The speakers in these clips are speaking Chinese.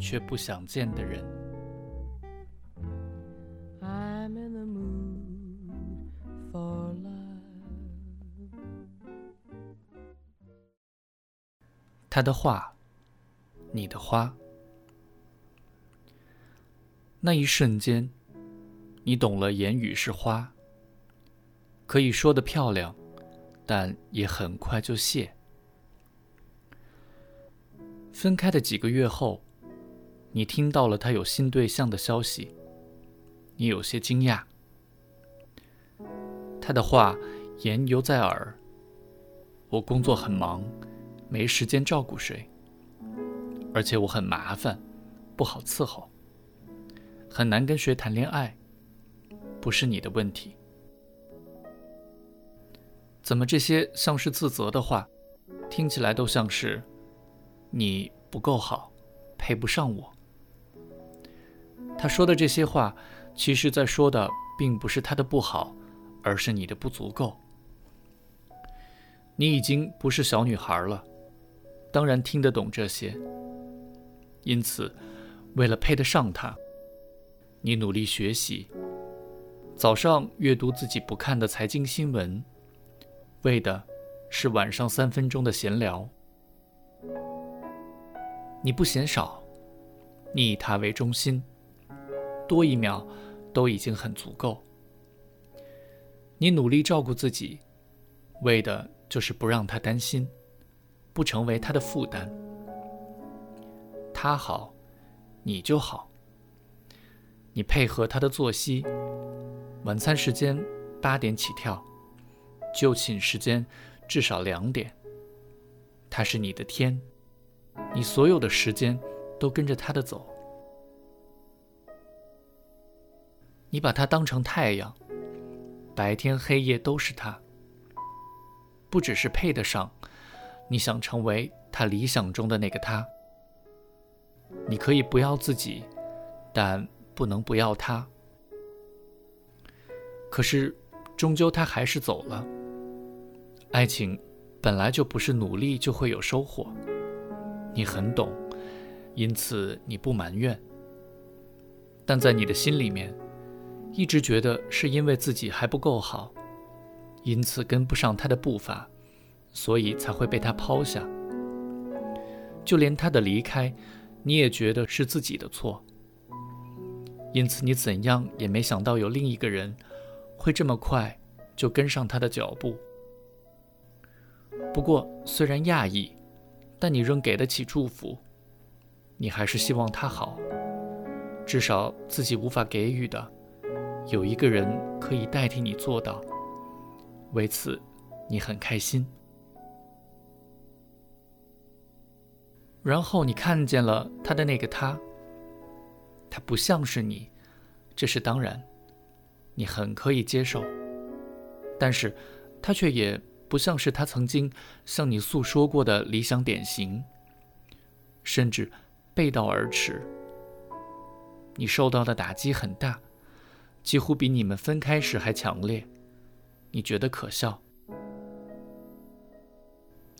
却不想见的人。他的话，你的花。那一瞬间，你懂了，言语是花，可以说的漂亮，但也很快就谢。分开的几个月后，你听到了他有新对象的消息，你有些惊讶。他的话言犹在耳：“我工作很忙，没时间照顾谁，而且我很麻烦，不好伺候，很难跟谁谈恋爱，不是你的问题。”怎么这些像是自责的话，听起来都像是？你不够好，配不上我。他说的这些话，其实在说的并不是他的不好，而是你的不足够。你已经不是小女孩了，当然听得懂这些。因此，为了配得上他，你努力学习，早上阅读自己不看的财经新闻，为的是晚上三分钟的闲聊。你不嫌少，你以他为中心，多一秒都已经很足够。你努力照顾自己，为的就是不让他担心，不成为他的负担。他好，你就好。你配合他的作息，晚餐时间八点起跳，就寝时间至少两点。他是你的天。你所有的时间都跟着他的走，你把他当成太阳，白天黑夜都是他。不只是配得上，你想成为他理想中的那个他。你可以不要自己，但不能不要他。可是，终究他还是走了。爱情本来就不是努力就会有收获。你很懂，因此你不埋怨，但在你的心里面，一直觉得是因为自己还不够好，因此跟不上他的步伐，所以才会被他抛下。就连他的离开，你也觉得是自己的错，因此你怎样也没想到有另一个人会这么快就跟上他的脚步。不过虽然讶异。但你仍给得起祝福，你还是希望他好，至少自己无法给予的，有一个人可以代替你做到。为此，你很开心。然后你看见了他的那个他，他不像是你，这是当然，你很可以接受，但是他却也。不像是他曾经向你诉说过的理想典型，甚至背道而驰。你受到的打击很大，几乎比你们分开时还强烈。你觉得可笑？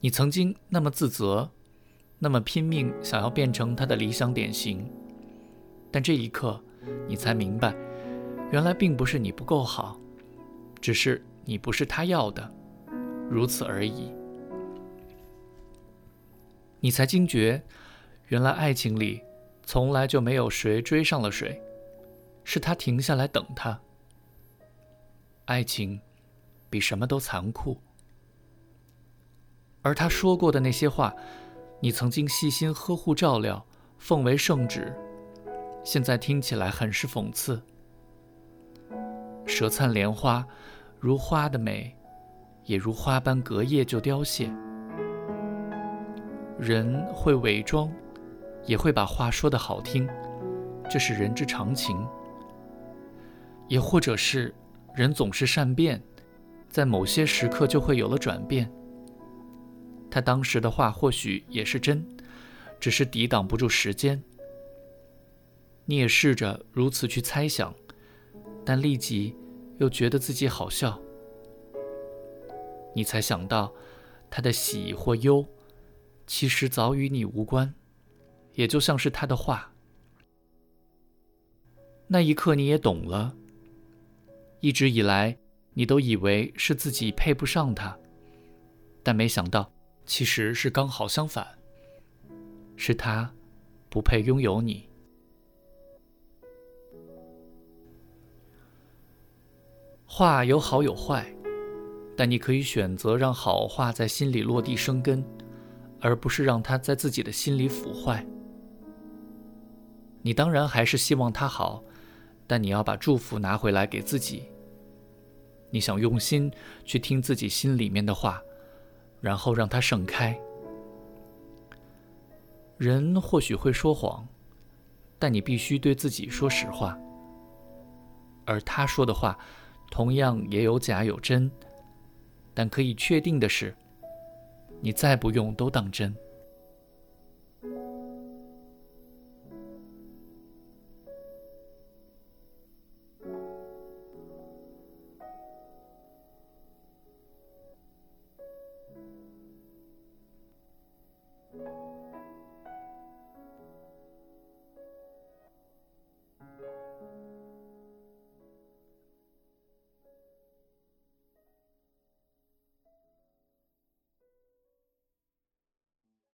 你曾经那么自责，那么拼命想要变成他的理想典型，但这一刻，你才明白，原来并不是你不够好，只是你不是他要的。如此而已，你才惊觉，原来爱情里从来就没有谁追上了谁，是他停下来等他。爱情比什么都残酷，而他说过的那些话，你曾经细心呵护照料，奉为圣旨，现在听起来很是讽刺。舌灿莲花，如花的美。也如花般隔夜就凋谢。人会伪装，也会把话说得好听，这是人之常情。也或者是人总是善变，在某些时刻就会有了转变。他当时的话或许也是真，只是抵挡不住时间。你也试着如此去猜想，但立即又觉得自己好笑。你才想到，他的喜或忧，其实早与你无关，也就像是他的话。那一刻，你也懂了。一直以来，你都以为是自己配不上他，但没想到，其实是刚好相反，是他不配拥有你。话有好有坏，但你可以选择让好话在心里落地生根，而不是让它在自己的心里腐坏。你当然还是希望他好。但你要把祝福拿回来给自己。你想用心去听自己心里面的话，然后让它盛开。人或许会说谎，但你必须对自己说实话。而他说的话，同样也有假有真，但可以确定的是，你再不用都当真。